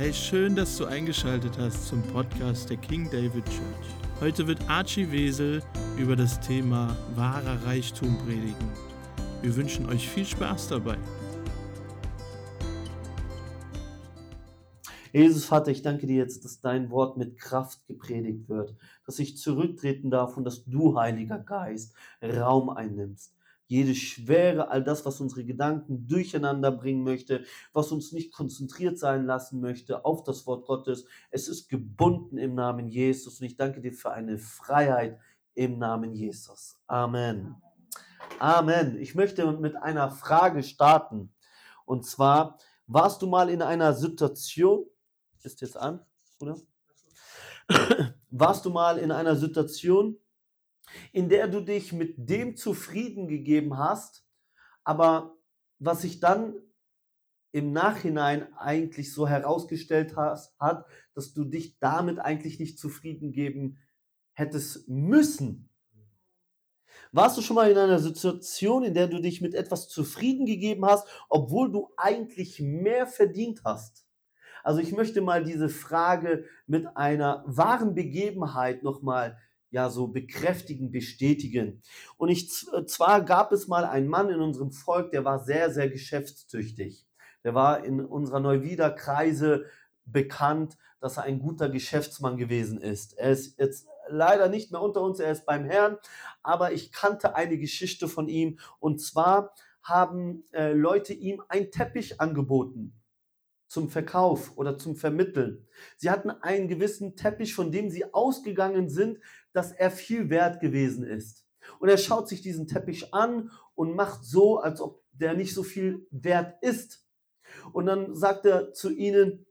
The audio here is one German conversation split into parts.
Hey, schön, dass du eingeschaltet hast zum Podcast der King David Church. Heute wird Archie Wesel über das Thema wahrer Reichtum predigen. Wir wünschen euch viel Spaß dabei. Jesus Vater, ich danke dir jetzt, dass dein Wort mit Kraft gepredigt wird, dass ich zurücktreten darf und dass du, Heiliger Geist, Raum einnimmst jede Schwere, all das, was unsere Gedanken durcheinander bringen möchte, was uns nicht konzentriert sein lassen möchte auf das Wort Gottes. Es ist gebunden im Namen Jesus und ich danke dir für eine Freiheit im Namen Jesus. Amen. Amen. Ich möchte mit einer Frage starten. Und zwar, warst du mal in einer Situation, ist jetzt an, oder? Warst du mal in einer Situation, in der du dich mit dem zufrieden gegeben hast, aber was sich dann im Nachhinein eigentlich so herausgestellt hat, dass du dich damit eigentlich nicht zufrieden geben hättest müssen. Warst du schon mal in einer Situation, in der du dich mit etwas zufrieden gegeben hast, obwohl du eigentlich mehr verdient hast? Also ich möchte mal diese Frage mit einer wahren Begebenheit nochmal ja so bekräftigen, bestätigen. Und ich, äh, zwar gab es mal einen Mann in unserem Volk, der war sehr, sehr geschäftstüchtig. Der war in unserer Neuwieder Kreise bekannt, dass er ein guter Geschäftsmann gewesen ist. Er ist jetzt leider nicht mehr unter uns, er ist beim Herrn, aber ich kannte eine Geschichte von ihm und zwar haben äh, Leute ihm einen Teppich angeboten zum Verkauf oder zum Vermitteln. Sie hatten einen gewissen Teppich, von dem sie ausgegangen sind, dass er viel wert gewesen ist. Und er schaut sich diesen Teppich an und macht so, als ob der nicht so viel wert ist. Und dann sagt er zu ihnen,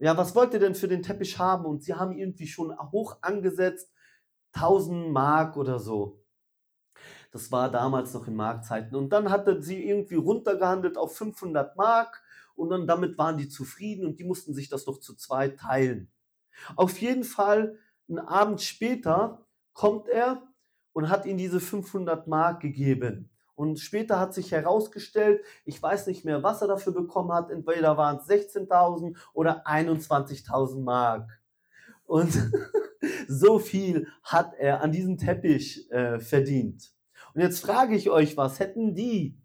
ja, was wollt ihr denn für den Teppich haben? Und sie haben irgendwie schon hoch angesetzt, 1000 Mark oder so. Das war damals noch in Markzeiten. Und dann hatte sie irgendwie runtergehandelt auf 500 Mark und dann damit waren die zufrieden und die mussten sich das noch zu zweit teilen. Auf jeden Fall, einen Abend später kommt er und hat ihnen diese 500 Mark gegeben. Und später hat sich herausgestellt, ich weiß nicht mehr, was er dafür bekommen hat, entweder waren es 16.000 oder 21.000 Mark. Und so viel hat er an diesem Teppich äh, verdient. Und jetzt frage ich euch was, hätten die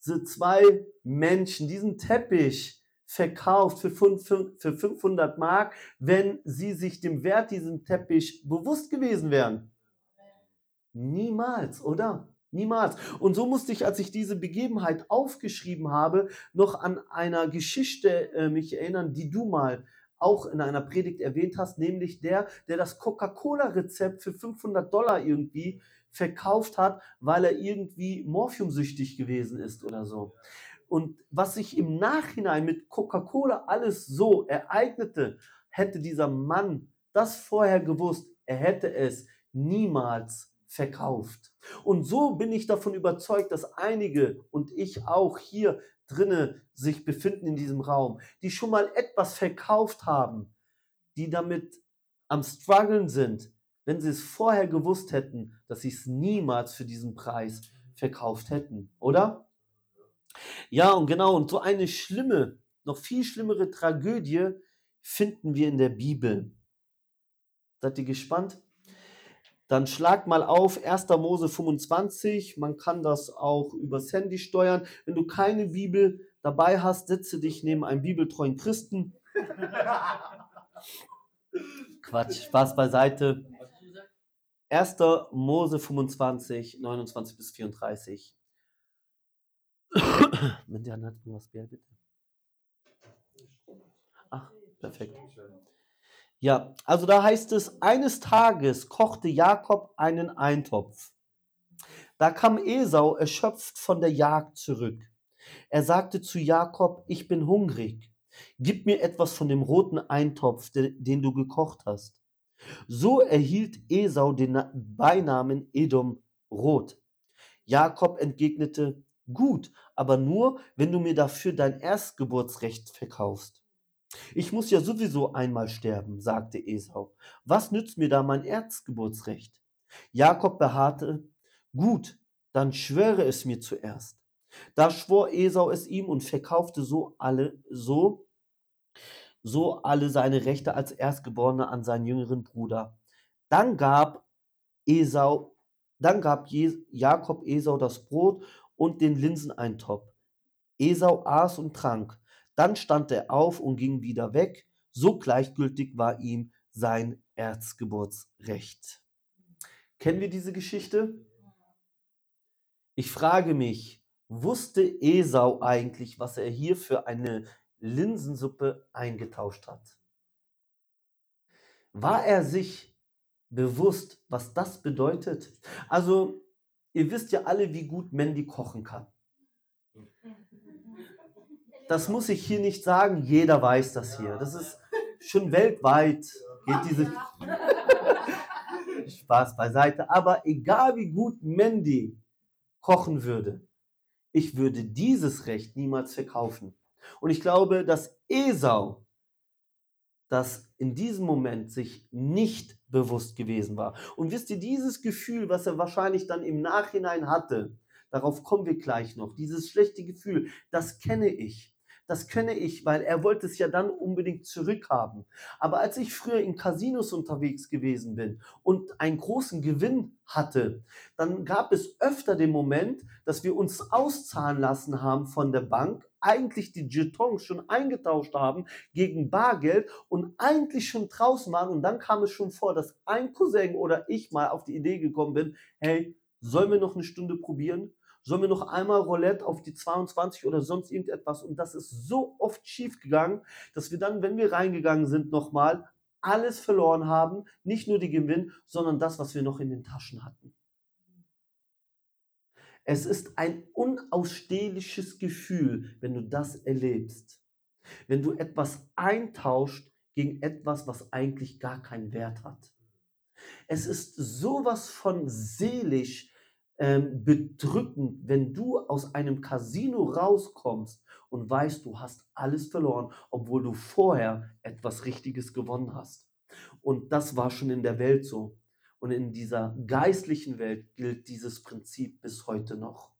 diese zwei Menschen diesen Teppich verkauft für 500 Mark, wenn sie sich dem Wert diesem Teppich bewusst gewesen wären? Niemals, oder? Niemals. Und so musste ich, als ich diese Begebenheit aufgeschrieben habe, noch an einer Geschichte äh, mich erinnern, die du mal auch in einer Predigt erwähnt hast, nämlich der, der das Coca-Cola-Rezept für 500 Dollar irgendwie verkauft hat, weil er irgendwie morphiumsüchtig gewesen ist oder so. Und was sich im Nachhinein mit Coca-Cola alles so ereignete, hätte dieser Mann das vorher gewusst, er hätte es niemals verkauft. Und so bin ich davon überzeugt, dass einige und ich auch hier drinne sich befinden in diesem Raum, die schon mal etwas verkauft haben, die damit am struggeln sind, wenn sie es vorher gewusst hätten, dass sie es niemals für diesen Preis verkauft hätten, oder? Ja, und genau, und so eine schlimme, noch viel schlimmere Tragödie finden wir in der Bibel. Seid ihr gespannt? Dann schlag mal auf 1. Mose 25. Man kann das auch übers Handy steuern. Wenn du keine Bibel dabei hast, setze dich neben einem bibeltreuen Christen. Quatsch, Spaß beiseite. 1. Mose 25, 29 bis 34. Wenn der hat was Bär, bitte. Ach, perfekt. Ja, also da heißt es, eines Tages kochte Jakob einen Eintopf. Da kam Esau erschöpft von der Jagd zurück. Er sagte zu Jakob, ich bin hungrig. Gib mir etwas von dem roten Eintopf, den du gekocht hast. So erhielt Esau den Beinamen Edom Rot. Jakob entgegnete, gut, aber nur, wenn du mir dafür dein Erstgeburtsrecht verkaufst. Ich muss ja sowieso einmal sterben, sagte Esau. Was nützt mir da mein Erstgeburtsrecht? Jakob beharrte, gut, dann schwöre es mir zuerst. Da schwor Esau es ihm und verkaufte so alle so so alle seine Rechte als Erstgeborener an seinen jüngeren Bruder. Dann gab Esau, dann gab Jakob Esau das Brot und den Linseneintopf. Esau aß und trank. Dann stand er auf und ging wieder weg. So gleichgültig war ihm sein Erzgeburtsrecht. Kennen wir diese Geschichte? Ich frage mich, wusste Esau eigentlich, was er hier für eine Linsensuppe eingetauscht hat? War er sich bewusst, was das bedeutet? Also, ihr wisst ja alle, wie gut Mandy kochen kann. Das muss ich hier nicht sagen, jeder weiß das hier. Das ist schon weltweit, geht diese Spaß beiseite. Aber egal wie gut Mandy kochen würde, ich würde dieses Recht niemals verkaufen. Und ich glaube, dass Esau das in diesem Moment sich nicht bewusst gewesen war. Und wisst ihr, dieses Gefühl, was er wahrscheinlich dann im Nachhinein hatte, darauf kommen wir gleich noch, dieses schlechte Gefühl, das kenne ich. Das kenne ich, weil er wollte es ja dann unbedingt zurückhaben. Aber als ich früher in Casinos unterwegs gewesen bin und einen großen Gewinn hatte, dann gab es öfter den Moment, dass wir uns auszahlen lassen haben von der Bank, eigentlich die Jetons schon eingetauscht haben gegen Bargeld und eigentlich schon draußen waren. Und dann kam es schon vor, dass ein Cousin oder ich mal auf die Idee gekommen bin, hey, sollen wir noch eine Stunde probieren? sollen wir noch einmal Roulette auf die 22 oder sonst irgendetwas. Und das ist so oft schief gegangen, dass wir dann, wenn wir reingegangen sind, nochmal alles verloren haben. Nicht nur die Gewinn, sondern das, was wir noch in den Taschen hatten. Es ist ein unausstehliches Gefühl, wenn du das erlebst. Wenn du etwas eintauscht gegen etwas, was eigentlich gar keinen Wert hat. Es ist sowas von seelisch ähm, bedrückend, wenn du aus einem Casino rauskommst und weißt, du hast alles verloren, obwohl du vorher etwas Richtiges gewonnen hast. Und das war schon in der Welt so. Und in dieser geistlichen Welt gilt dieses Prinzip bis heute noch.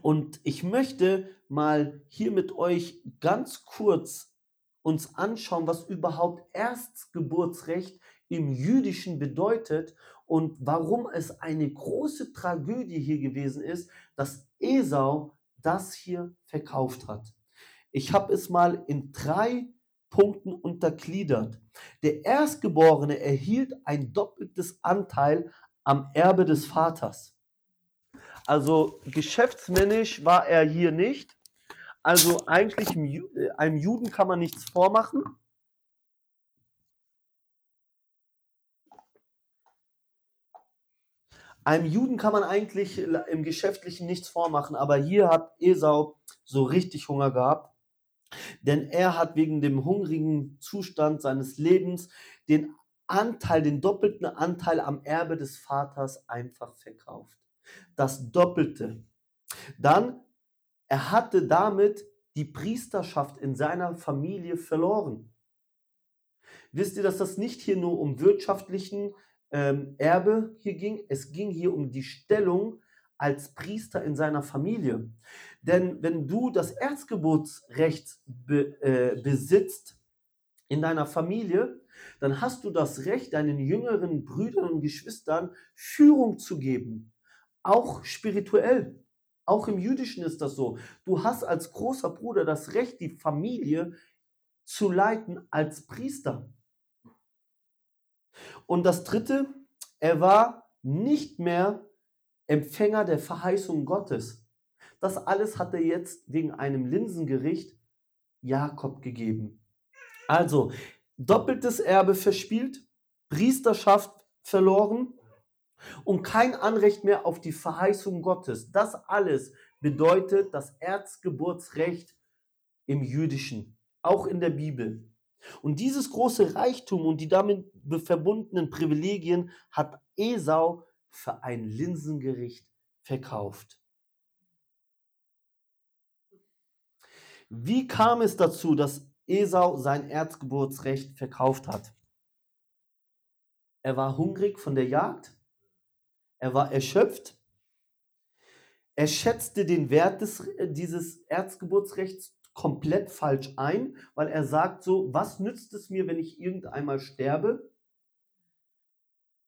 Und ich möchte mal hier mit euch ganz kurz uns anschauen, was überhaupt Erstgeburtsrecht im Jüdischen bedeutet und warum es eine große Tragödie hier gewesen ist, dass Esau das hier verkauft hat. Ich habe es mal in drei Punkten untergliedert. Der Erstgeborene erhielt ein doppeltes Anteil am Erbe des Vaters. Also geschäftsmännisch war er hier nicht. Also eigentlich einem Juden kann man nichts vormachen. Einem Juden kann man eigentlich im Geschäftlichen nichts vormachen, aber hier hat Esau so richtig Hunger gehabt, denn er hat wegen dem hungrigen Zustand seines Lebens den Anteil, den doppelten Anteil am Erbe des Vaters einfach verkauft. Das Doppelte. Dann, er hatte damit die Priesterschaft in seiner Familie verloren. Wisst ihr, dass das nicht hier nur um wirtschaftlichen ähm, Erbe hier ging. Es ging hier um die Stellung als Priester in seiner Familie. Denn wenn du das Erzgeburtsrecht be, äh, besitzt in deiner Familie, dann hast du das Recht, deinen jüngeren Brüdern und Geschwistern Führung zu geben. Auch spirituell. Auch im Jüdischen ist das so. Du hast als großer Bruder das Recht, die Familie zu leiten als Priester. Und das dritte, er war nicht mehr Empfänger der Verheißung Gottes. Das alles hat er jetzt wegen einem Linsengericht Jakob gegeben. Also doppeltes Erbe verspielt, Priesterschaft verloren und kein Anrecht mehr auf die Verheißung Gottes. Das alles bedeutet das Erzgeburtsrecht im Jüdischen, auch in der Bibel. Und dieses große Reichtum und die damit verbundenen Privilegien hat Esau für ein Linsengericht verkauft. Wie kam es dazu, dass Esau sein Erzgeburtsrecht verkauft hat? Er war hungrig von der Jagd, er war erschöpft, er schätzte den Wert des, dieses Erzgeburtsrechts komplett falsch ein, weil er sagt so, was nützt es mir, wenn ich irgendeinmal sterbe?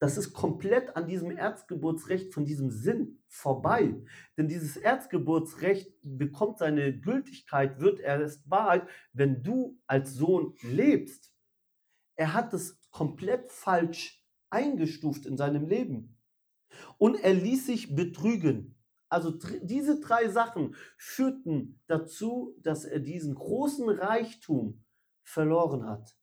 Das ist komplett an diesem Erzgeburtsrecht von diesem Sinn vorbei. Denn dieses Erzgeburtsrecht bekommt seine Gültigkeit, wird erst Wahrheit, wenn du als Sohn lebst. Er hat es komplett falsch eingestuft in seinem Leben. Und er ließ sich betrügen. Also diese drei Sachen führten dazu, dass er diesen großen Reichtum verloren hat.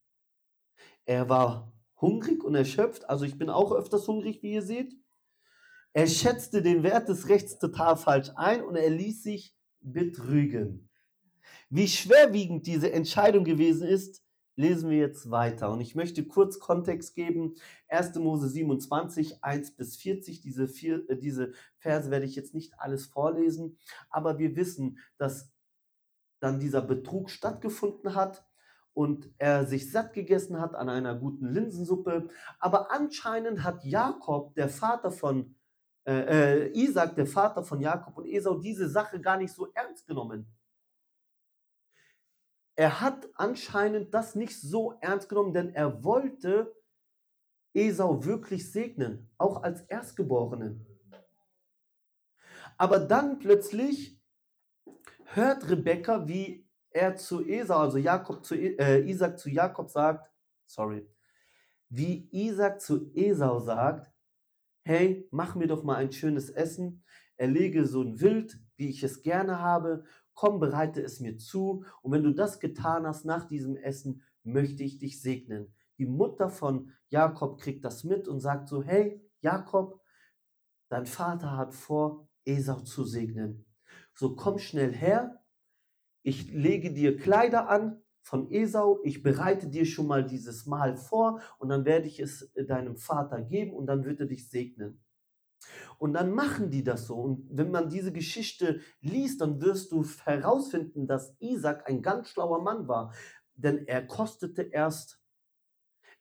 Er war hungrig und erschöpft, also ich bin auch öfters hungrig, wie ihr seht. Er schätzte den Wert des Rechts total falsch ein und er ließ sich betrügen. Wie schwerwiegend diese Entscheidung gewesen ist, lesen wir jetzt weiter. Und ich möchte kurz Kontext geben. 1. Mose 27, 1 bis 40. Diese, vier, äh, diese Verse werde ich jetzt nicht alles vorlesen, aber wir wissen, dass dann dieser Betrug stattgefunden hat und er sich satt gegessen hat an einer guten Linsensuppe. Aber anscheinend hat Jakob, der Vater von äh, äh, Isaac, der Vater von Jakob und Esau, diese Sache gar nicht so ernst genommen. Er hat anscheinend das nicht so ernst genommen, denn er wollte Esau wirklich segnen, auch als Erstgeborenen. Aber dann plötzlich hört Rebekka, wie er zu Esau, also Jakob zu, äh, Isaac zu Jakob sagt, sorry, wie Isaac zu Esau sagt, hey, mach mir doch mal ein schönes Essen, erlege so ein Wild, wie ich es gerne habe, komm, bereite es mir zu, und wenn du das getan hast nach diesem Essen, möchte ich dich segnen. Die Mutter von Jakob kriegt das mit und sagt so, hey, Jakob, dein Vater hat vor, Esau zu segnen. So komm schnell her, ich lege dir Kleider an von Esau, ich bereite dir schon mal dieses Mahl vor und dann werde ich es äh, deinem Vater geben und dann wird er dich segnen. Und dann machen die das so. Und wenn man diese Geschichte liest, dann wirst du herausfinden, dass Isaac ein ganz schlauer Mann war. Denn er kostete erst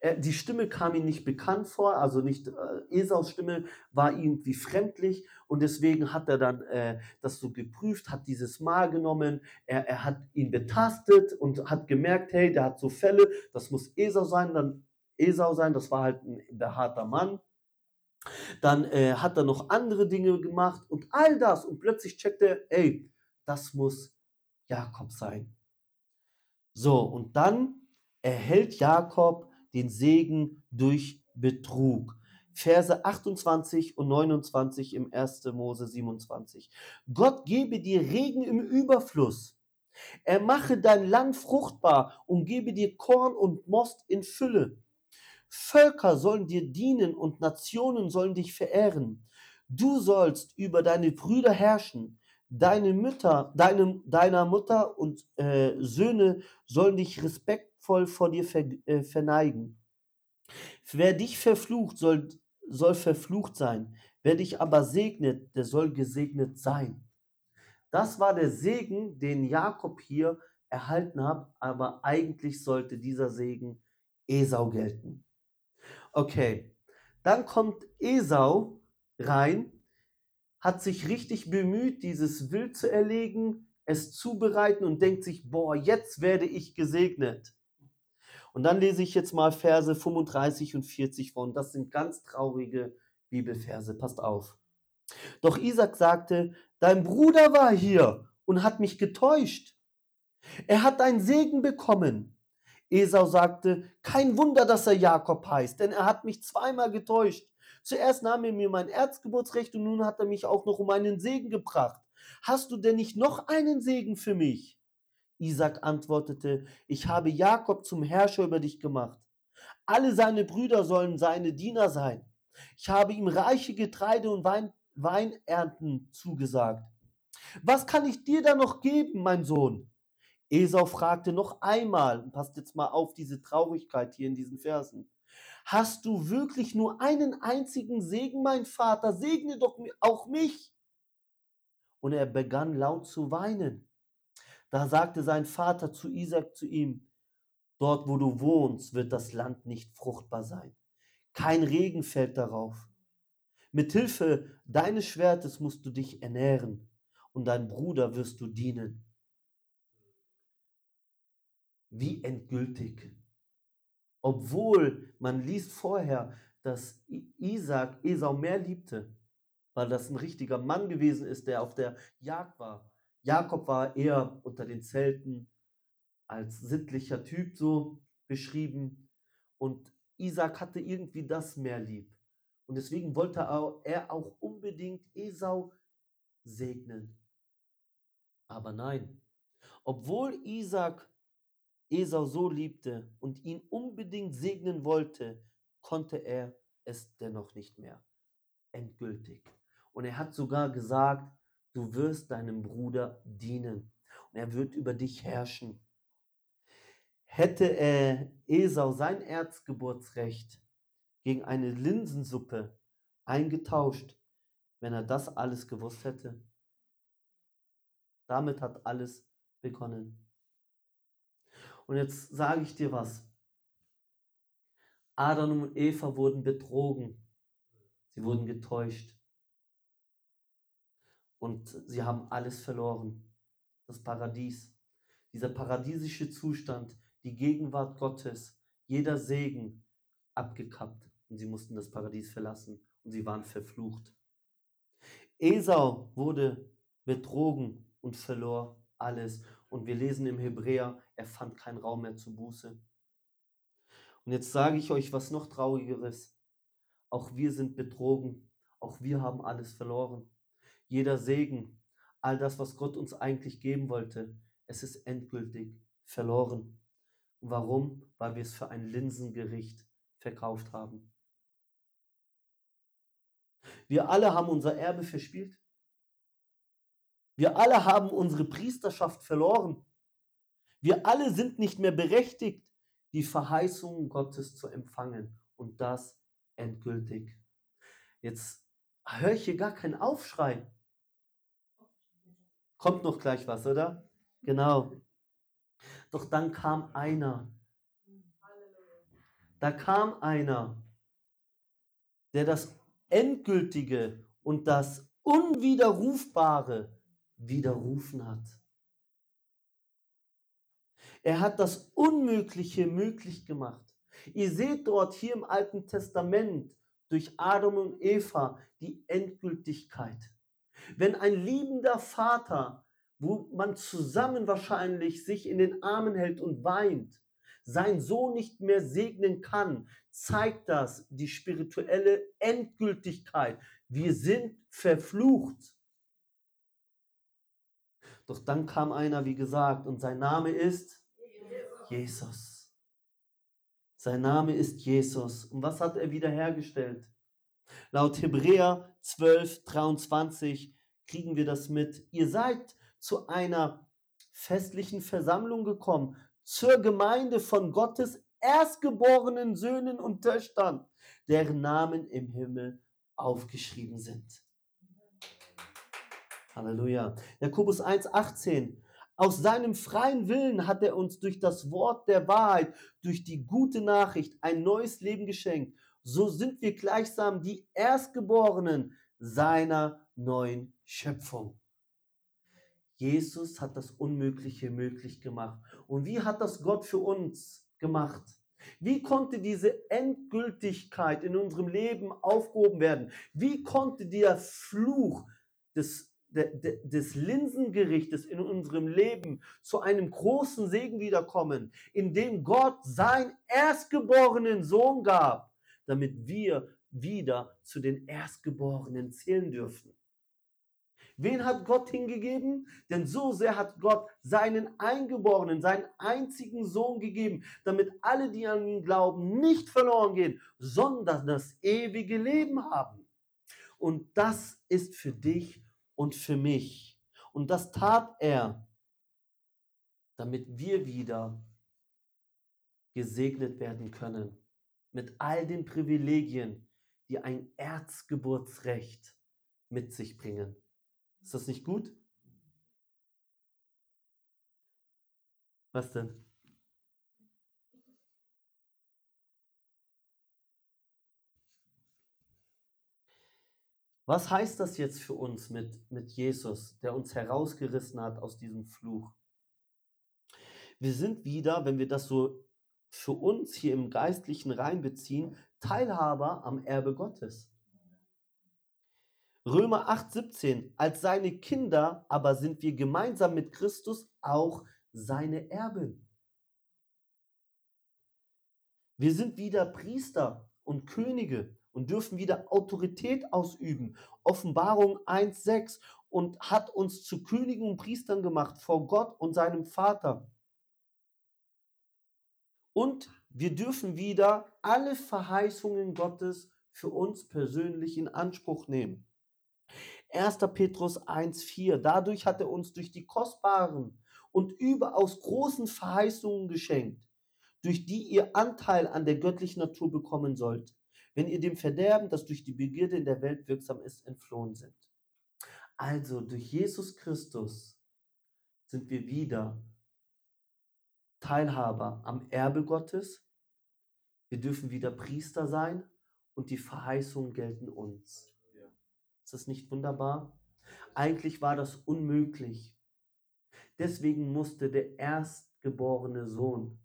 er, die Stimme kam ihm nicht bekannt vor, also nicht äh, Esaus Stimme war irgendwie fremdlich und deswegen hat er dann äh, das so geprüft, hat dieses Mal genommen, er, er hat ihn betastet und hat gemerkt, hey, der hat so Fälle, das muss Esau sein, dann Esau sein, das war halt ein behaarter Mann. Dann äh, hat er noch andere Dinge gemacht und all das und plötzlich checkt er, ey, das muss Jakob sein. So, und dann erhält Jakob den Segen durch Betrug. Verse 28 und 29 im 1. Mose 27. Gott gebe dir Regen im Überfluss. Er mache dein Land fruchtbar und gebe dir Korn und Most in Fülle. Völker sollen dir dienen und Nationen sollen dich verehren. Du sollst über deine Brüder herrschen. Deine Mütter, deine, deiner Mutter und äh, Söhne sollen dich respektieren voll vor dir ver, äh, verneigen. Wer dich verflucht, soll, soll verflucht sein. Wer dich aber segnet, der soll gesegnet sein. Das war der Segen, den Jakob hier erhalten hat, aber eigentlich sollte dieser Segen Esau gelten. Okay, dann kommt Esau rein, hat sich richtig bemüht, dieses Wild zu erlegen, es zubereiten und denkt sich, boah, jetzt werde ich gesegnet. Und dann lese ich jetzt mal Verse 35 und 40 vor. Und das sind ganz traurige Bibelverse. Passt auf. Doch Isaac sagte, dein Bruder war hier und hat mich getäuscht. Er hat einen Segen bekommen. Esau sagte, kein Wunder, dass er Jakob heißt, denn er hat mich zweimal getäuscht. Zuerst nahm er mir mein Erzgeburtsrecht und nun hat er mich auch noch um einen Segen gebracht. Hast du denn nicht noch einen Segen für mich? Isaac antwortete, ich habe Jakob zum Herrscher über dich gemacht. Alle seine Brüder sollen seine Diener sein. Ich habe ihm reiche Getreide und Wein, Weinernten zugesagt. Was kann ich dir da noch geben, mein Sohn? Esau fragte noch einmal, passt jetzt mal auf diese Traurigkeit hier in diesen Versen. Hast du wirklich nur einen einzigen Segen, mein Vater? Segne doch auch mich. Und er begann laut zu weinen. Da sagte sein Vater zu Isaac zu ihm, dort wo du wohnst, wird das Land nicht fruchtbar sein. Kein Regen fällt darauf. Mit Hilfe deines Schwertes musst du dich ernähren und dein Bruder wirst du dienen. Wie endgültig. Obwohl man liest vorher, dass Isaac Esau mehr liebte, weil das ein richtiger Mann gewesen ist, der auf der Jagd war. Jakob war eher unter den Zelten als sittlicher Typ so beschrieben und Isaac hatte irgendwie das mehr lieb. Und deswegen wollte er auch unbedingt Esau segnen. Aber nein, obwohl Isaac Esau so liebte und ihn unbedingt segnen wollte, konnte er es dennoch nicht mehr. Endgültig. Und er hat sogar gesagt, du wirst deinem Bruder dienen und er wird über dich herrschen. Hätte er Esau sein Erzgeburtsrecht gegen eine Linsensuppe eingetauscht, wenn er das alles gewusst hätte? Damit hat alles begonnen. Und jetzt sage ich dir was. Adam und Eva wurden betrogen. Sie wurden getäuscht. Und sie haben alles verloren. Das Paradies. Dieser paradiesische Zustand, die Gegenwart Gottes, jeder Segen abgekappt. Und sie mussten das Paradies verlassen. Und sie waren verflucht. Esau wurde betrogen und verlor alles. Und wir lesen im Hebräer, er fand keinen Raum mehr zur Buße. Und jetzt sage ich euch was noch traurigeres. Auch wir sind betrogen. Auch wir haben alles verloren. Jeder Segen, all das, was Gott uns eigentlich geben wollte, es ist endgültig verloren. Warum? Weil wir es für ein Linsengericht verkauft haben. Wir alle haben unser Erbe verspielt. Wir alle haben unsere Priesterschaft verloren. Wir alle sind nicht mehr berechtigt, die Verheißungen Gottes zu empfangen und das endgültig. Jetzt höre ich hier gar keinen Aufschrei. Kommt noch gleich was, oder? Genau. Doch dann kam einer. Da kam einer, der das Endgültige und das Unwiderrufbare widerrufen hat. Er hat das Unmögliche möglich gemacht. Ihr seht dort hier im Alten Testament durch Adam und Eva die Endgültigkeit. Wenn ein liebender Vater, wo man zusammen wahrscheinlich sich in den Armen hält und weint, sein Sohn nicht mehr segnen kann, zeigt das die spirituelle Endgültigkeit. Wir sind verflucht. Doch dann kam einer, wie gesagt, und sein Name ist Jesus. Sein Name ist Jesus. Und was hat er wiederhergestellt? Laut Hebräer 12, 23 kriegen wir das mit. Ihr seid zu einer festlichen Versammlung gekommen, zur Gemeinde von Gottes erstgeborenen Söhnen und Töchtern, deren Namen im Himmel aufgeschrieben sind. Halleluja. Jakobus 1,18. Aus seinem freien Willen hat er uns durch das Wort der Wahrheit, durch die gute Nachricht ein neues Leben geschenkt. So sind wir gleichsam die Erstgeborenen seiner neuen Schöpfung. Jesus hat das Unmögliche möglich gemacht. Und wie hat das Gott für uns gemacht? Wie konnte diese Endgültigkeit in unserem Leben aufgehoben werden? Wie konnte der Fluch des des Linsengerichtes in unserem Leben zu einem großen Segen wiederkommen, indem Gott sein erstgeborenen Sohn gab, damit wir wieder zu den Erstgeborenen zählen dürfen. Wen hat Gott hingegeben? Denn so sehr hat Gott seinen Eingeborenen, seinen einzigen Sohn gegeben, damit alle, die an ihn glauben, nicht verloren gehen, sondern das ewige Leben haben. Und das ist für dich und für mich. Und das tat er, damit wir wieder gesegnet werden können mit all den Privilegien, die ein Erzgeburtsrecht mit sich bringen. Ist das nicht gut? Was denn? Was heißt das jetzt für uns mit, mit Jesus, der uns herausgerissen hat aus diesem Fluch? Wir sind wieder, wenn wir das so für uns hier im Geistlichen reinbeziehen, Teilhaber am Erbe Gottes. Römer 8:17, als seine Kinder aber sind wir gemeinsam mit Christus auch seine Erben. Wir sind wieder Priester und Könige und dürfen wieder Autorität ausüben. Offenbarung 1,6 und hat uns zu Königen und Priestern gemacht vor Gott und seinem Vater. Und wir dürfen wieder alle Verheißungen Gottes für uns persönlich in Anspruch nehmen. 1. Petrus 1,4. Dadurch hat er uns durch die kostbaren und überaus großen Verheißungen geschenkt, durch die ihr Anteil an der göttlichen Natur bekommen sollt, wenn ihr dem Verderben, das durch die Begierde in der Welt wirksam ist, entflohen sind. Also durch Jesus Christus sind wir wieder Teilhaber am Erbe Gottes. Wir dürfen wieder Priester sein und die Verheißungen gelten uns. Ist das nicht wunderbar? Eigentlich war das unmöglich. Deswegen musste der erstgeborene Sohn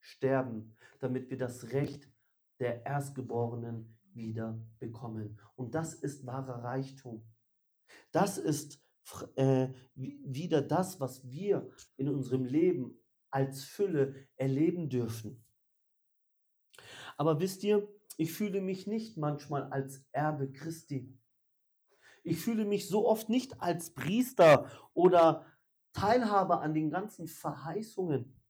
sterben, damit wir das Recht der Erstgeborenen wieder bekommen. Und das ist wahrer Reichtum. Das ist äh, wieder das, was wir in unserem Leben als Fülle erleben dürfen. Aber wisst ihr, ich fühle mich nicht manchmal als Erbe Christi. Ich fühle mich so oft nicht als Priester oder Teilhabe an den ganzen Verheißungen.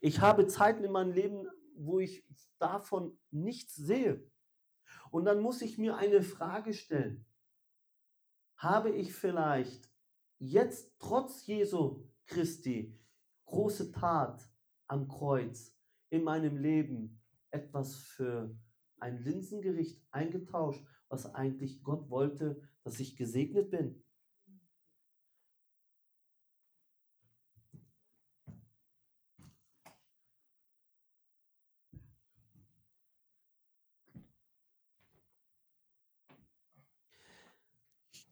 Ich habe Zeiten in meinem Leben, wo ich davon nichts sehe. Und dann muss ich mir eine Frage stellen. Habe ich vielleicht jetzt trotz Jesu Christi große Tat am Kreuz in meinem Leben etwas für ein Linsengericht eingetauscht, was eigentlich Gott wollte, dass ich gesegnet bin?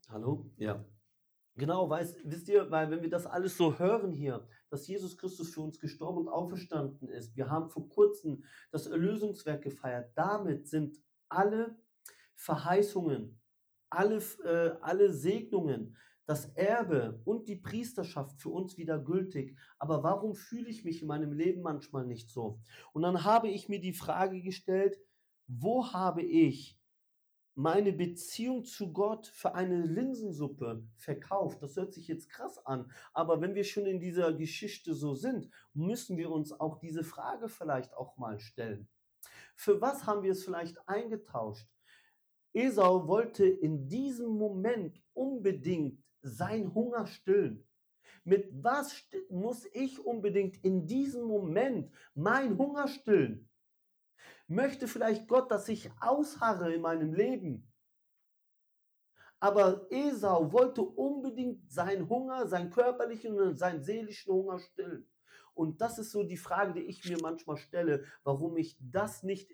Hallo? Ja. Genau, weiß, wisst ihr, weil wenn wir das alles so hören hier, dass Jesus Christus für uns gestorben und auferstanden ist, wir haben vor kurzem das Erlösungswerk gefeiert, damit sind alle Verheißungen, alle, äh, alle Segnungen, das Erbe und die Priesterschaft für uns wieder gültig. Aber warum fühle ich mich in meinem Leben manchmal nicht so? Und dann habe ich mir die Frage gestellt, wo habe ich meine Beziehung zu Gott für eine Linsensuppe verkauft. Das hört sich jetzt krass an, aber wenn wir schon in dieser Geschichte so sind, müssen wir uns auch diese Frage vielleicht auch mal stellen. Für was haben wir es vielleicht eingetauscht? Esau wollte in diesem Moment unbedingt sein Hunger stillen. Mit was muss ich unbedingt in diesem Moment mein Hunger stillen? Möchte vielleicht Gott, dass ich ausharre in meinem Leben? Aber Esau wollte unbedingt seinen Hunger, seinen körperlichen und seinen seelischen Hunger stillen. Und das ist so die Frage, die ich mir manchmal stelle, warum ich das nicht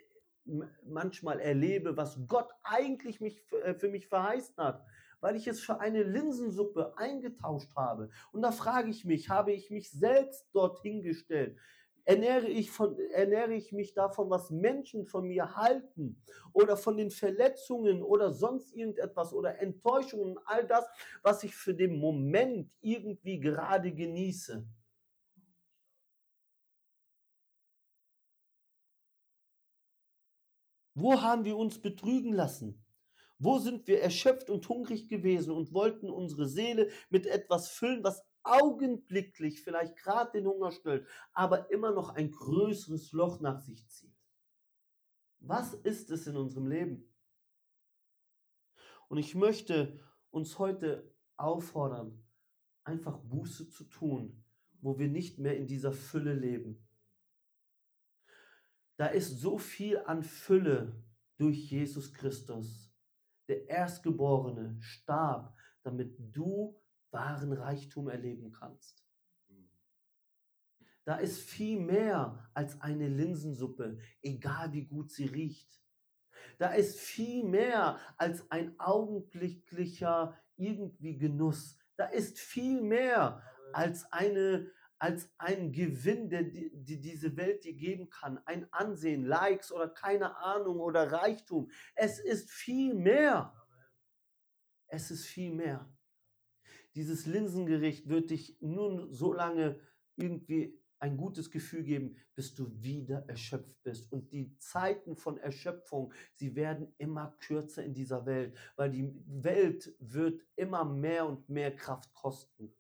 manchmal erlebe, was Gott eigentlich mich, äh, für mich verheißen hat, weil ich es für eine Linsensuppe eingetauscht habe. Und da frage ich mich, habe ich mich selbst dorthin gestellt? Ernähre ich, von, ernähre ich mich davon, was Menschen von mir halten oder von den Verletzungen oder sonst irgendetwas oder Enttäuschungen, all das, was ich für den Moment irgendwie gerade genieße. Wo haben wir uns betrügen lassen? Wo sind wir erschöpft und hungrig gewesen und wollten unsere Seele mit etwas füllen, was augenblicklich vielleicht gerade den Hunger stillt, aber immer noch ein größeres Loch nach sich zieht? Was ist es in unserem Leben? Und ich möchte uns heute auffordern, einfach Buße zu tun, wo wir nicht mehr in dieser Fülle leben, da ist so viel an Fülle durch Jesus Christus. Der Erstgeborene starb, damit du wahren Reichtum erleben kannst. Da ist viel mehr als eine Linsensuppe, egal wie gut sie riecht. Da ist viel mehr als ein augenblicklicher irgendwie Genuss. Da ist viel mehr als eine als ein Gewinn, der die, die diese Welt dir geben kann, ein Ansehen, Likes oder keine Ahnung oder Reichtum. Es ist viel mehr. Es ist viel mehr. Dieses Linsengericht wird dich nur so lange irgendwie ein gutes Gefühl geben, bis du wieder erschöpft bist. Und die Zeiten von Erschöpfung, sie werden immer kürzer in dieser Welt, weil die Welt wird immer mehr und mehr Kraft kosten.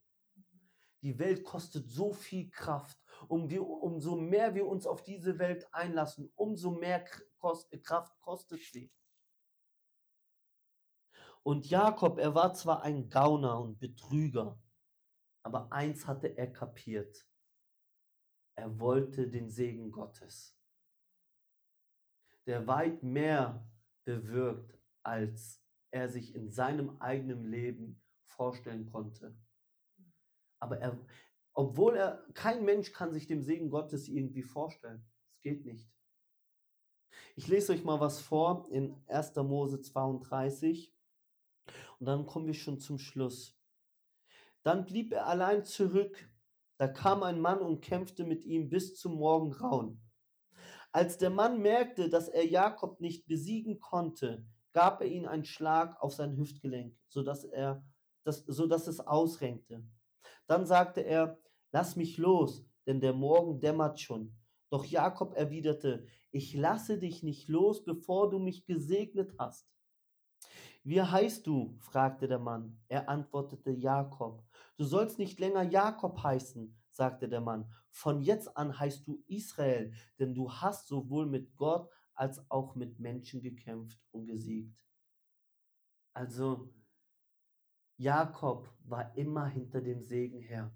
Die Welt kostet so viel Kraft. Um wir, umso mehr wir uns auf diese Welt einlassen, umso mehr Kraft kostet sie. Und Jakob, er war zwar ein Gauner und Betrüger, aber eins hatte er kapiert. Er wollte den Segen Gottes, der weit mehr bewirkt, als er sich in seinem eigenen Leben vorstellen konnte. Aber er, obwohl er, kein Mensch kann sich dem Segen Gottes irgendwie vorstellen. Es geht nicht. Ich lese euch mal was vor in 1. Mose 32 und dann kommen wir schon zum Schluss. Dann blieb er allein zurück. Da kam ein Mann und kämpfte mit ihm bis zum Morgengrauen. Als der Mann merkte, dass er Jakob nicht besiegen konnte, gab er ihm einen Schlag auf sein Hüftgelenk, sodass, er, das, sodass es ausrenkte. Dann sagte er, lass mich los, denn der Morgen dämmert schon. Doch Jakob erwiderte, ich lasse dich nicht los, bevor du mich gesegnet hast. Wie heißt du? fragte der Mann. Er antwortete Jakob. Du sollst nicht länger Jakob heißen, sagte der Mann. Von jetzt an heißt du Israel, denn du hast sowohl mit Gott als auch mit Menschen gekämpft und gesiegt. Also Jakob war immer hinter dem Segen her.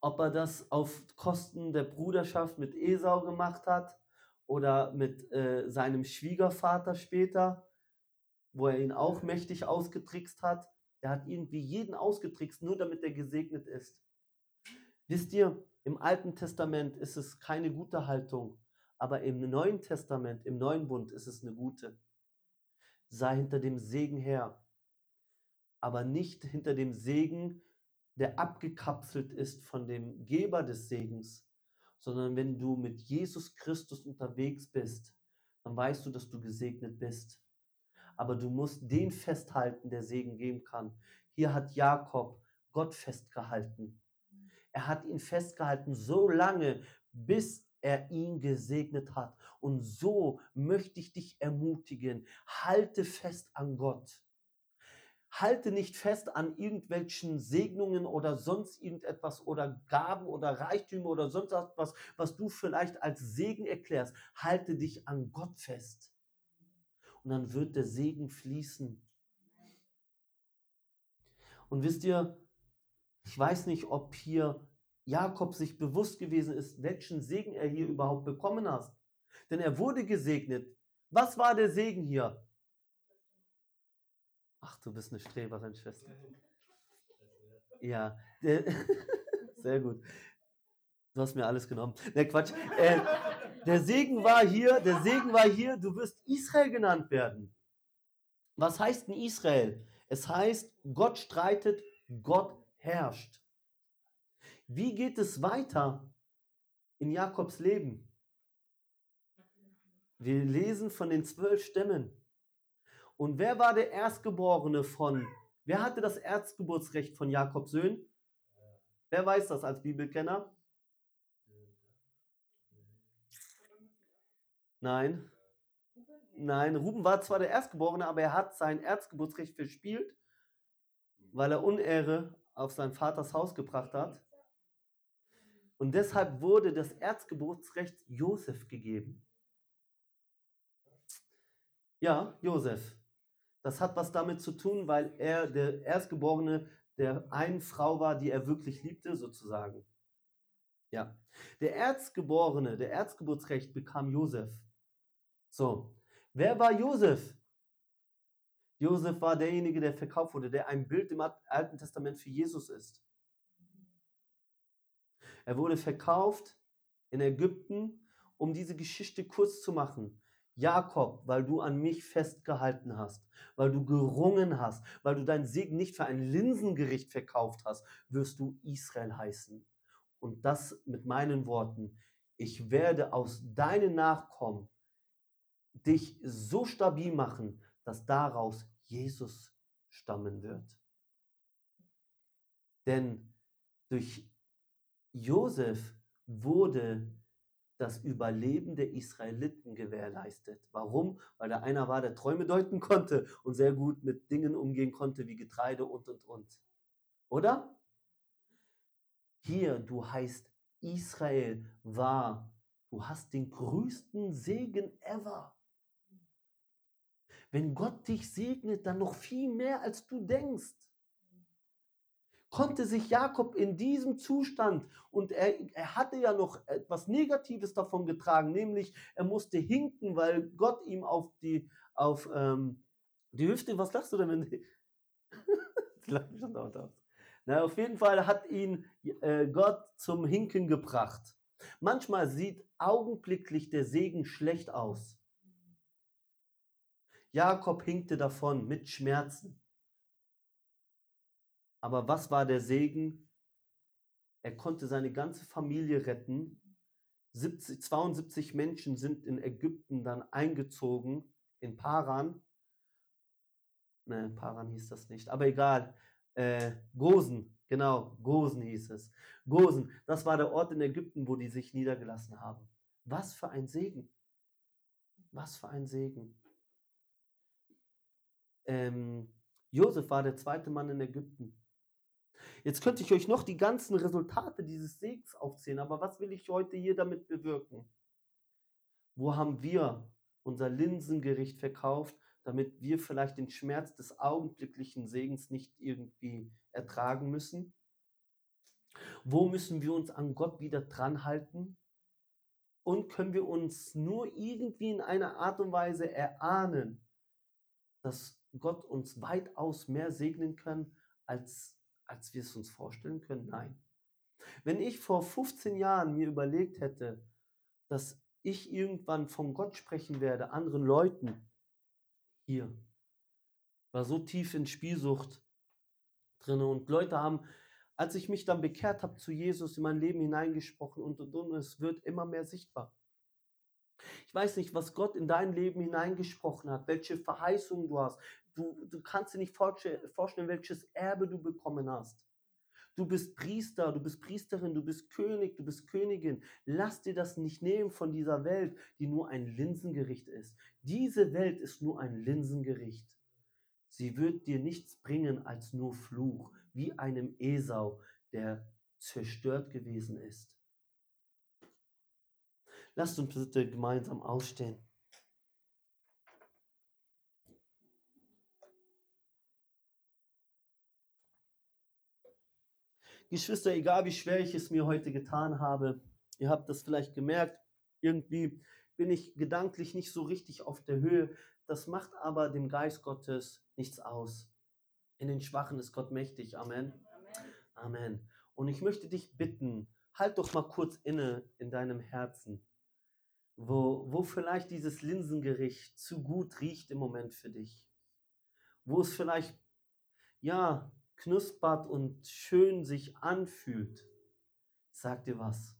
Ob er das auf Kosten der Bruderschaft mit Esau gemacht hat oder mit äh, seinem Schwiegervater später, wo er ihn auch mächtig ausgetrickst hat. Er hat irgendwie jeden ausgetrickst, nur damit er gesegnet ist. Wisst ihr, im Alten Testament ist es keine gute Haltung, aber im Neuen Testament, im Neuen Bund ist es eine gute. Sei hinter dem Segen her aber nicht hinter dem Segen, der abgekapselt ist von dem Geber des Segens, sondern wenn du mit Jesus Christus unterwegs bist, dann weißt du, dass du gesegnet bist. Aber du musst den festhalten, der Segen geben kann. Hier hat Jakob Gott festgehalten. Er hat ihn festgehalten so lange, bis er ihn gesegnet hat. Und so möchte ich dich ermutigen, halte fest an Gott. Halte nicht fest an irgendwelchen Segnungen oder sonst irgendetwas oder Gaben oder Reichtümer oder sonst etwas, was du vielleicht als Segen erklärst. Halte dich an Gott fest. Und dann wird der Segen fließen. Und wisst ihr, ich weiß nicht, ob hier Jakob sich bewusst gewesen ist, welchen Segen er hier überhaupt bekommen hat. Denn er wurde gesegnet. Was war der Segen hier? Ach, du bist eine Streberin, Schwester. Ja, sehr gut. Du hast mir alles genommen. Ne, Quatsch. Äh, der Segen war hier, der Segen war hier, du wirst Israel genannt werden. Was heißt denn Israel? Es heißt, Gott streitet, Gott herrscht. Wie geht es weiter in Jakobs Leben? Wir lesen von den zwölf Stämmen. Und wer war der Erstgeborene von, wer hatte das Erzgeburtsrecht von Jakobs Söhnen? Wer weiß das als Bibelkenner? Nein. Nein, Ruben war zwar der Erstgeborene, aber er hat sein Erzgeburtsrecht verspielt, weil er Unehre auf sein Vaters Haus gebracht hat. Und deshalb wurde das Erzgeburtsrecht Josef gegeben. Ja, Josef. Das hat was damit zu tun, weil er der Erstgeborene der einen Frau war, die er wirklich liebte, sozusagen. Ja. Der Erzgeborene, der Erzgeburtsrecht bekam Josef. So. Wer war Josef? Josef war derjenige, der verkauft wurde, der ein Bild im Alten Testament für Jesus ist. Er wurde verkauft in Ägypten, um diese Geschichte kurz zu machen. Jakob, weil du an mich festgehalten hast, weil du gerungen hast, weil du deinen Segen nicht für ein Linsengericht verkauft hast, wirst du Israel heißen. Und das mit meinen Worten. Ich werde aus deinen Nachkommen dich so stabil machen, dass daraus Jesus stammen wird. Denn durch Josef wurde das Überleben der Israeliten gewährleistet. Warum? Weil da einer war, der Träume deuten konnte und sehr gut mit Dingen umgehen konnte wie Getreide und und und. Oder? Hier, du heißt Israel war, du hast den größten Segen ever. Wenn Gott dich segnet, dann noch viel mehr, als du denkst konnte sich Jakob in diesem Zustand, und er, er hatte ja noch etwas Negatives davon getragen, nämlich er musste hinken, weil Gott ihm auf die, auf, ähm, die Hüfte, was lachst du denn? Wenn die, schon dauernd aus. Na, auf jeden Fall hat ihn äh, Gott zum Hinken gebracht. Manchmal sieht augenblicklich der Segen schlecht aus. Jakob hinkte davon mit Schmerzen. Aber was war der Segen? Er konnte seine ganze Familie retten. 70, 72 Menschen sind in Ägypten dann eingezogen, in Paran. Ne, Paran hieß das nicht, aber egal. Äh, Gosen, genau, Gosen hieß es. Gosen, das war der Ort in Ägypten, wo die sich niedergelassen haben. Was für ein Segen. Was für ein Segen. Ähm, Josef war der zweite Mann in Ägypten. Jetzt könnte ich euch noch die ganzen Resultate dieses Segens aufzählen, aber was will ich heute hier damit bewirken? Wo haben wir unser Linsengericht verkauft, damit wir vielleicht den Schmerz des augenblicklichen Segens nicht irgendwie ertragen müssen? Wo müssen wir uns an Gott wieder dran halten? Und können wir uns nur irgendwie in einer Art und Weise erahnen, dass Gott uns weitaus mehr segnen kann, als als wir es uns vorstellen können? Nein. Wenn ich vor 15 Jahren mir überlegt hätte, dass ich irgendwann von Gott sprechen werde, anderen Leuten, hier, war so tief in Spielsucht drin und Leute haben, als ich mich dann bekehrt habe zu Jesus, in mein Leben hineingesprochen und und und, es wird immer mehr sichtbar. Ich weiß nicht, was Gott in dein Leben hineingesprochen hat, welche Verheißungen du hast, Du, du kannst dir nicht vorstellen, welches Erbe du bekommen hast. Du bist Priester, du bist Priesterin, du bist König, du bist Königin. Lass dir das nicht nehmen von dieser Welt, die nur ein Linsengericht ist. Diese Welt ist nur ein Linsengericht. Sie wird dir nichts bringen als nur Fluch, wie einem Esau, der zerstört gewesen ist. Lasst uns bitte gemeinsam aufstehen. Geschwister, egal wie schwer ich es mir heute getan habe, ihr habt das vielleicht gemerkt, irgendwie bin ich gedanklich nicht so richtig auf der Höhe. Das macht aber dem Geist Gottes nichts aus. In den Schwachen ist Gott mächtig. Amen. Amen. Und ich möchte dich bitten, halt doch mal kurz inne in deinem Herzen, wo, wo vielleicht dieses Linsengericht zu gut riecht im Moment für dich. Wo es vielleicht, ja, knuspert und schön sich anfühlt, sag dir was.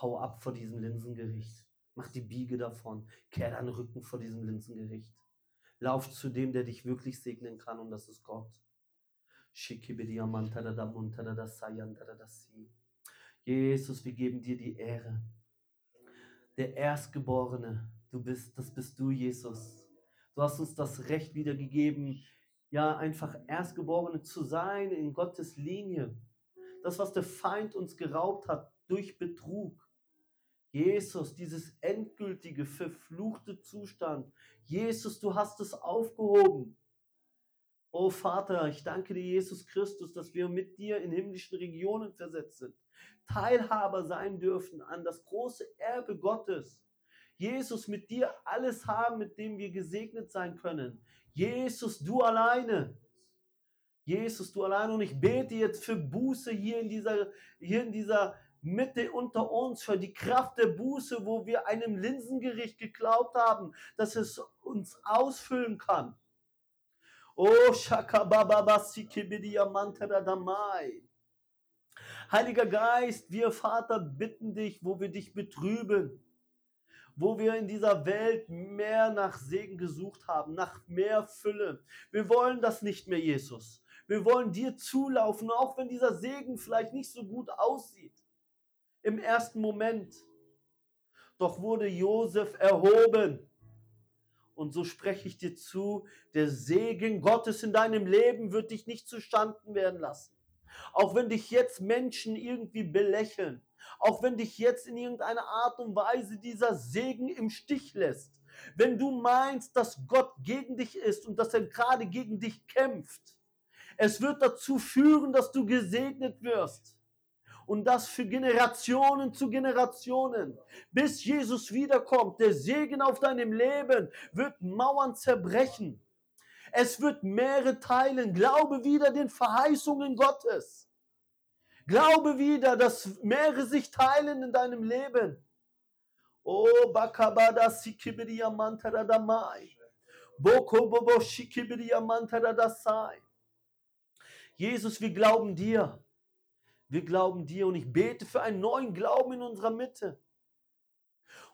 Hau ab vor diesem Linsengericht. Mach die Biege davon. Kehr deinen Rücken vor diesem Linsengericht. Lauf zu dem, der dich wirklich segnen kann, und das ist Gott. Jesus, wir geben dir die Ehre. Der Erstgeborene, du bist, das bist du, Jesus. Du hast uns das Recht wiedergegeben, ja, einfach Erstgeborene zu sein in Gottes Linie. Das, was der Feind uns geraubt hat durch Betrug. Jesus, dieses endgültige, verfluchte Zustand. Jesus, du hast es aufgehoben. Oh Vater, ich danke dir, Jesus Christus, dass wir mit dir in himmlischen Regionen versetzt sind. Teilhaber sein dürfen an das große Erbe Gottes. Jesus, mit dir alles haben, mit dem wir gesegnet sein können. Jesus, du alleine. Jesus, du alleine. Und ich bete jetzt für Buße hier in dieser, hier in dieser Mitte unter uns für die Kraft der Buße, wo wir einem Linsengericht geglaubt haben, dass es uns ausfüllen kann. Oh, Shakababa Damai. Heiliger Geist, wir Vater bitten dich, wo wir dich betrüben, wo wir in dieser Welt mehr nach Segen gesucht haben, nach mehr Fülle. Wir wollen das nicht mehr, Jesus. Wir wollen dir zulaufen, auch wenn dieser Segen vielleicht nicht so gut aussieht im ersten Moment. Doch wurde Josef erhoben. Und so spreche ich dir zu, der Segen Gottes in deinem Leben wird dich nicht zustanden werden lassen. Auch wenn dich jetzt Menschen irgendwie belächeln, auch wenn dich jetzt in irgendeiner Art und Weise dieser Segen im Stich lässt, wenn du meinst, dass Gott gegen dich ist und dass er gerade gegen dich kämpft, es wird dazu führen, dass du gesegnet wirst und das für Generationen zu Generationen. Bis Jesus wiederkommt, der Segen auf deinem Leben wird Mauern zerbrechen. Es wird Meere teilen. Glaube wieder den Verheißungen Gottes. Glaube wieder, dass Meere sich teilen in deinem Leben. Oh, Bakabada Sikibiria Mantaradamai. Boko Bobo Shikibiria Mantaradasai. Jesus, wir glauben dir. Wir glauben dir und ich bete für einen neuen Glauben in unserer Mitte.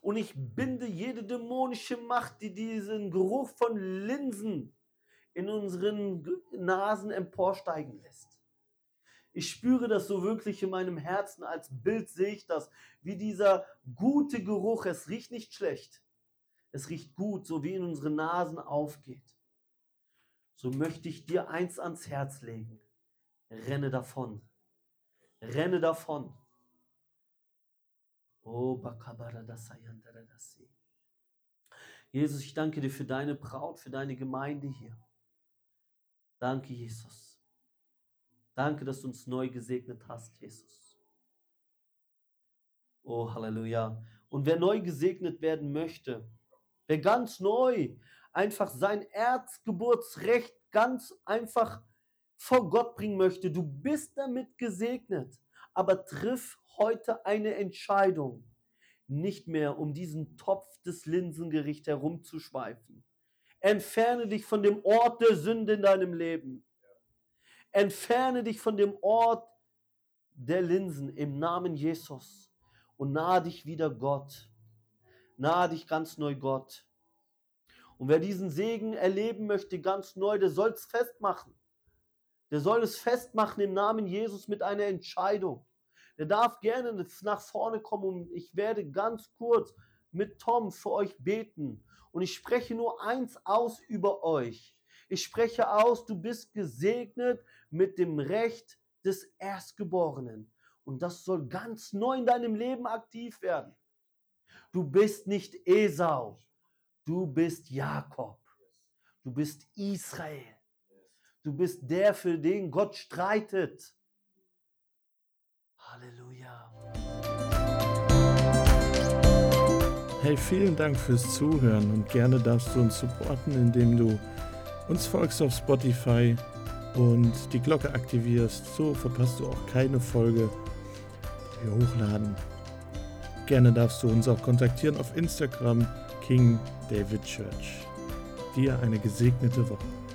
Und ich binde jede dämonische Macht, die diesen Geruch von Linsen in unseren Nasen emporsteigen lässt. Ich spüre das so wirklich in meinem Herzen. Als Bild sehe ich das, wie dieser gute Geruch, es riecht nicht schlecht. Es riecht gut, so wie in unseren Nasen aufgeht. So möchte ich dir eins ans Herz legen. Renne davon. Renne davon. Jesus, ich danke dir für deine Braut, für deine Gemeinde hier. Danke, Jesus. Danke, dass du uns neu gesegnet hast, Jesus. Oh, Halleluja. Und wer neu gesegnet werden möchte, wer ganz neu einfach sein Erzgeburtsrecht ganz einfach vor Gott bringen möchte, du bist damit gesegnet, aber triff heute eine Entscheidung, nicht mehr um diesen Topf des Linsengerichts herumzuschweifen. Entferne dich von dem Ort der Sünde in deinem Leben. Entferne dich von dem Ort der Linsen im Namen Jesus und nahe dich wieder Gott. Nahe dich ganz neu Gott. Und wer diesen Segen erleben möchte, ganz neu, der soll es festmachen. Der soll es festmachen im Namen Jesus mit einer Entscheidung. Der darf gerne nach vorne kommen und ich werde ganz kurz mit Tom für euch beten. Und ich spreche nur eins aus über euch. Ich spreche aus, du bist gesegnet mit dem Recht des Erstgeborenen. Und das soll ganz neu in deinem Leben aktiv werden. Du bist nicht Esau, du bist Jakob, du bist Israel. Du bist der, für den Gott streitet. Halleluja. Hey, vielen Dank fürs Zuhören und gerne darfst du uns supporten, indem du uns folgst auf Spotify und die Glocke aktivierst. So verpasst du auch keine Folge, die wir hochladen. Gerne darfst du uns auch kontaktieren auf Instagram King David Church. Dir eine gesegnete Woche.